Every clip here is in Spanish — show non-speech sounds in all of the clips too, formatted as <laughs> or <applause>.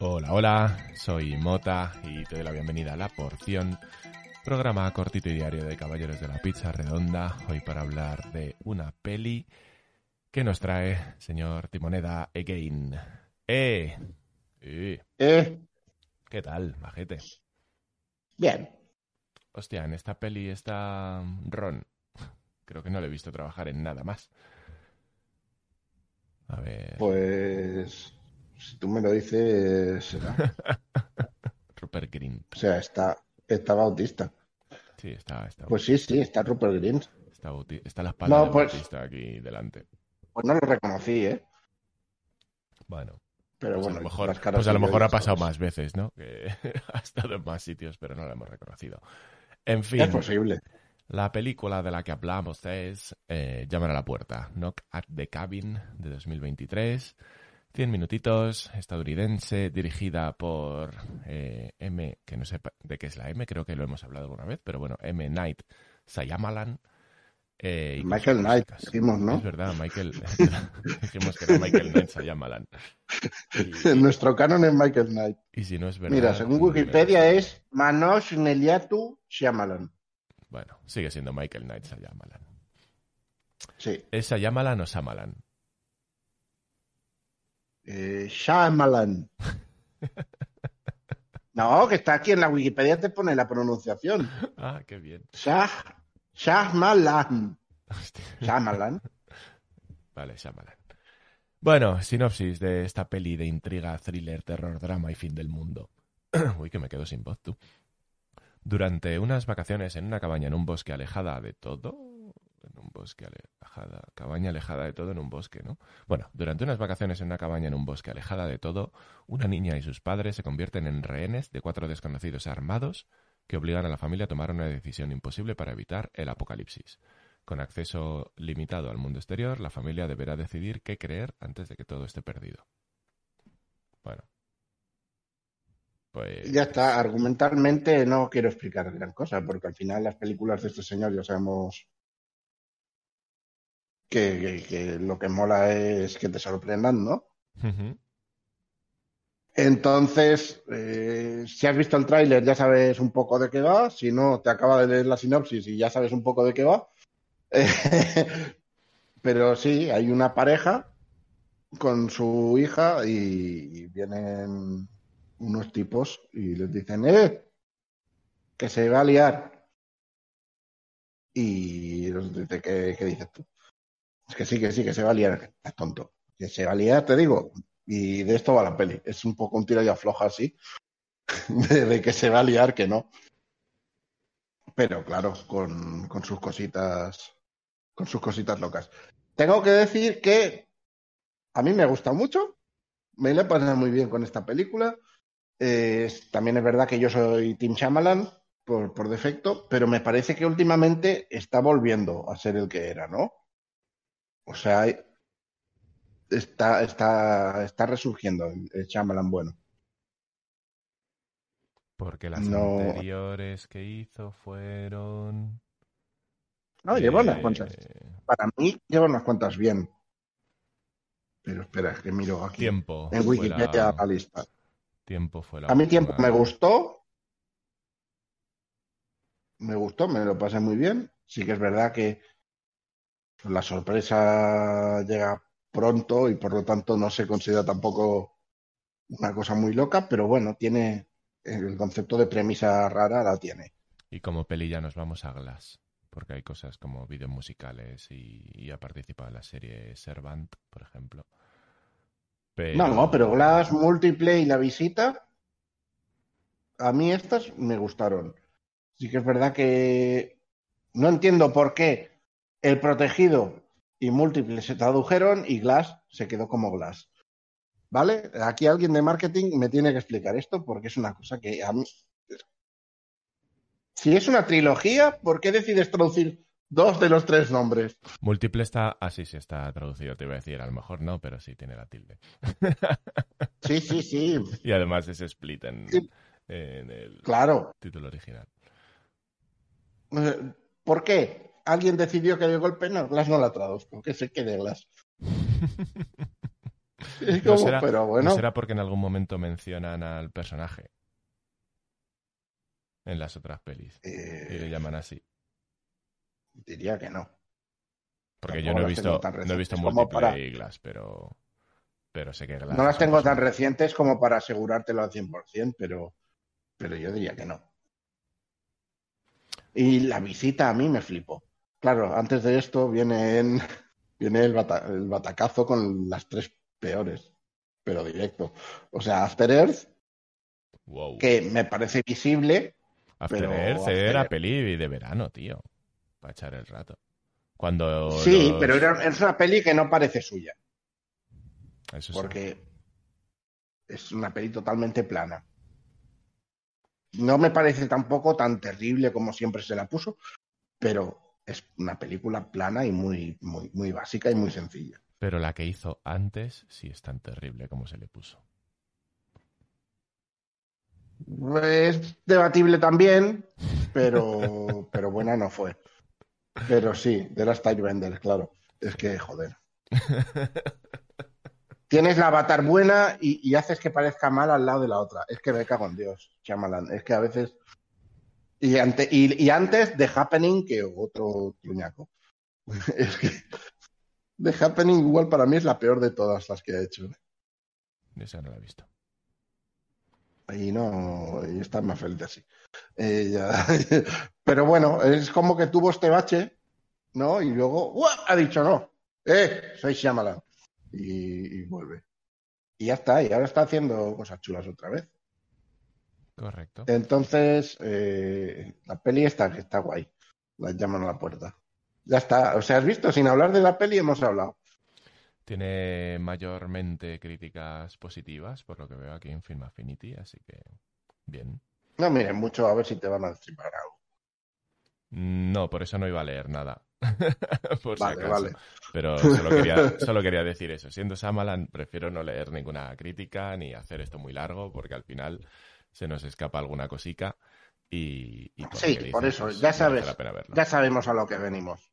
Hola, hola, soy Mota y te doy la bienvenida a La Porción, programa cortito y diario de Caballeros de la Pizza Redonda, hoy para hablar de una peli que nos trae señor Timoneda Again. ¡Eh! ¡Eh! Eh, ¿Qué tal, majete? bien. Hostia, en esta peli está Ron. Creo que no le he visto trabajar en nada más. A ver... Pues si tú me lo dices, será. <laughs> Rupert Green. O sea, está, estaba autista. Sí, está, está, Pues sí, sí, está Rupert Green. está, está la espalda No, de pues- Bautista aquí delante. Pues no lo reconocí, ¿eh? Bueno, Pero pues bueno, a lo mejor, las caras pues a lo yo mejor ha pasado más veces, ¿no? Que <laughs> ha estado en más sitios, pero no lo hemos reconocido. En fin, Es posible. La película de la que hablamos es eh, Llaman a la puerta, Knock at the Cabin, de 2023. 100 minutitos, estadounidense, dirigida por eh, M, que no sé de qué es la M, creo que lo hemos hablado alguna vez, pero bueno, M. Night Sayamalan. eh, Michael Knight, dijimos, ¿no? Es verdad, Michael. <laughs> dijimos que era Michael Knight Sayamalan. Y, <laughs> Nuestro canon es Michael Knight. y si no es verdad. Mira, según Wikipedia es Manoj Neliatu Shyamalan. Bueno, sigue siendo Michael Knight Sayamalan. Sí. ¿Es Sayamalan o Samalan? Eh, Shyamalan. <laughs> No, que está aquí en la Wikipedia te pone la pronunciación. Ah, qué bien. Shah, Shyamalan. Hostia. Shyamalan. Vale, Shyamalan. Bueno, sinopsis de esta peli de intriga, thriller, terror, drama y fin del mundo. <clears throat> Uy, que me quedo sin voz, tú. Durante unas vacaciones en una cabaña en un bosque alejada de todo. En un bosque alejada. Cabaña alejada de todo en un bosque, ¿no? Bueno, durante unas vacaciones en una cabaña en un bosque alejada de todo, una niña y sus padres se convierten en rehenes de cuatro desconocidos armados que obligan a la familia a tomar una decisión imposible para evitar el apocalipsis. Con acceso limitado al mundo exterior, la familia deberá decidir qué creer antes de que todo esté perdido. Bueno. Pues. Ya está, argumentalmente no quiero explicar gran cosa, porque al final las películas de este señor ya sabemos que, que- que lo que mola es que te sorprendan, ¿no? Entonces, eh, si has visto el tráiler ya sabes un poco de qué va, si no, te acaba de leer la sinopsis y ya sabes un poco de qué va. <laughs> Pero sí, hay una pareja con su hija y, y vienen unos tipos y les dicen, ¡eh! Que se va a liar. Y ¿qué, qué dices tú? Es que sí, que sí, que se va a liar. Estás tonto. Que se va a liar, te digo. Y de esto va la peli. Es un poco un tira y afloja así. <laughs> De, que se va a liar, que no. Pero claro, con, con sus cositas. Con sus cositas locas. Tengo que decir que a mí me gusta mucho. Me le he pasado muy bien con esta película. Eh, también es verdad que yo soy Tim Shyamalan por, por defecto, pero me parece que últimamente está volviendo a ser el que era, ¿no? O sea, está, está, está resurgiendo el, Shyamalan bueno. Porque las No. anteriores que hizo fueron. No, lleva unas eh, cuantas. Para mí lleva unas cuantas bien. Pero espera, es que miro aquí. Tiempo. en Wikipedia la- la lista. Tiempo fue la A mí tiempo me gustó. Me gustó, me lo pasé muy bien. Sí que es verdad que la sorpresa llega pronto y por lo tanto no se considera tampoco una cosa muy loca, pero bueno, tiene el concepto de premisa rara, la tiene. Y como peli ya nos vamos a Glass. Porque hay cosas como vídeos musicales y, y ha participado en la serie Servant, por ejemplo. No, no, pero Glass, Multiplay y La Visita, a mí estas me gustaron. Sí que es verdad que no entiendo por qué El Protegido y múltiples se tradujeron y Glass se quedó como Glass. ¿Vale? Aquí alguien de marketing me tiene que explicar esto porque es una cosa que a mí... Si es una trilogía, ¿por qué decides traducir dos de los tres nombres? Múltiple está. Ah, sí, está traducido, te iba a decir. A lo mejor no, pero sí tiene la tilde. <laughs> Sí, sí, sí. y además es split en, Sí. en el Claro. título original. Eh, ¿Por qué? ¿Alguien decidió que de golpe no? Glass no la traduzco, que se quede Glass. <laughs> Es ¿No como, será, pero no bueno, será porque en algún momento mencionan al personaje en las otras pelis y le eh, llaman así? Diría que no. Porque Tampoco yo no he visto, no he visto múltiple para- Glass, pero, pero sé que Glass. No las tengo tan recientes como para asegurártelo al 100%, pero, pero yo diría que no. Y la visita a mí me flipó. Claro, antes de esto viene, en- <laughs> viene el, bata- el batacazo con las tres peores, pero directo. O sea, After Earth, Wow. que me parece visible, After pero Earth After era Earth- peli de verano, tío. Para echar el rato. Cuando. sí, los- pero era- es una peli que no parece suya, Eso sí. porque es una peli totalmente plana. No me parece tampoco tan terrible como siempre se la puso, pero es una película plana y muy, muy, muy básica y muy sencilla. Pero la que hizo antes sí es tan terrible como se le puso. Es debatible también, pero, <laughs> pero buena no fue. Pero sí, de la Stylebender, claro. Es que, joder. <laughs> Tienes la avatar buena y, y haces que parezca mal al lado de la otra. Es que me cago en Dios, Shyamalan. Es que a veces... Y, ante, y, y antes The Happening que otro truñaco. <laughs> Es que The Happening igual para mí es la peor de todas las que ha hecho. Esa no la he visto. Y no, y está más feliz así. Eh, ya. <laughs> Pero bueno, es como que tuvo este bache, ¿no? Y luego ¡uah! ha dicho no. ¡Eh! Soy Shyamalan. Y, y vuelve. Y ya está, y ahora está haciendo cosas chulas otra vez. Correcto. Entonces, eh, la peli está, que está guay. La llaman a la puerta. Ya está. O sea, has visto, sin hablar de la peli hemos hablado. Tiene mayormente críticas positivas, por lo que veo aquí en Film Affinity, así que bien. No miren mucho a ver si te van a destripar algo. No, por eso no iba a leer nada. <laughs> por si Vale, acaso. vale. Pero <laughs> solo quería, solo quería decir eso. Siendo Samalan, prefiero no leer ninguna crítica ni hacer esto muy largo, porque al final se nos escapa alguna cosica. Y, y Sí, por eso, pues, ya sabes. Ya sabemos a lo que venimos.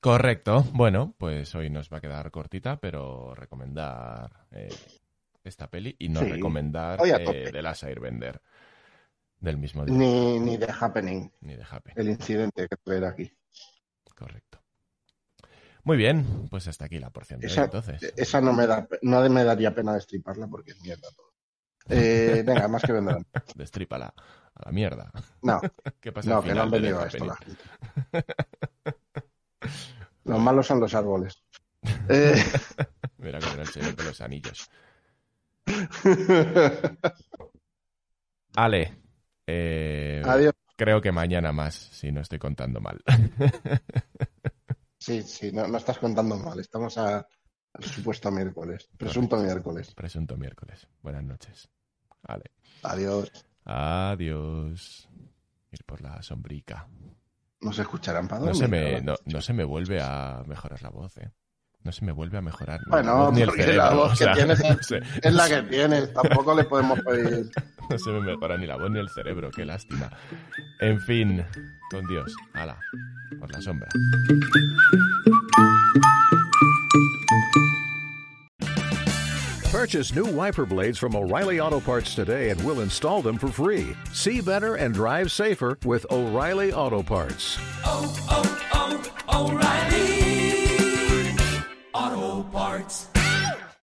Correcto. Bueno, pues hoy nos va a quedar cortita, pero recomendar eh, esta peli y no Sí, recomendar eh. The Last Airbender del mismo día. Ni, ni The Happening, Ni de Happy. el incidente que traer aquí. Correcto. Muy bien, pues hasta aquí la porción de hoy, Esa, entonces. esa no me da, no me daría pena destriparla porque es mierda todo. Eh, <laughs> venga, más que vendrán. Destrípala a la mierda. No, <laughs> ¿Qué pasa no, que no han venido The a esto. Happening? la gente. Los malos son los árboles. <laughs> Eh, Mira con el señor de los anillos. Ale, eh, Adiós. creo que mañana más, si no estoy contando mal. Sí, sí, no, no estás contando mal. Estamos a, al supuesto miércoles, presunto miércoles. Presunto miércoles. Buenas noches. Ale. Adiós. Adiós. Ir por la sombrica. No se escucharán para No se no, no se me vuelve a mejorar la voz, ¿eh? No se me vuelve a mejorar ni Bueno, ni el porque cerebro. la voz o sea, que tienes <laughs> no sé, Es la que tienes, tampoco le podemos pedir. <laughs> no se me mejora ni la voz ni el cerebro, qué lástima. En fin, con Dios, ala, por la sombra. Purchase new wiper blades from O'Reilly Auto Parts today and we'll install them for free. See better and drive safer with O'Reilly Auto Parts. oh, oh, O'Reilly Auto Parts.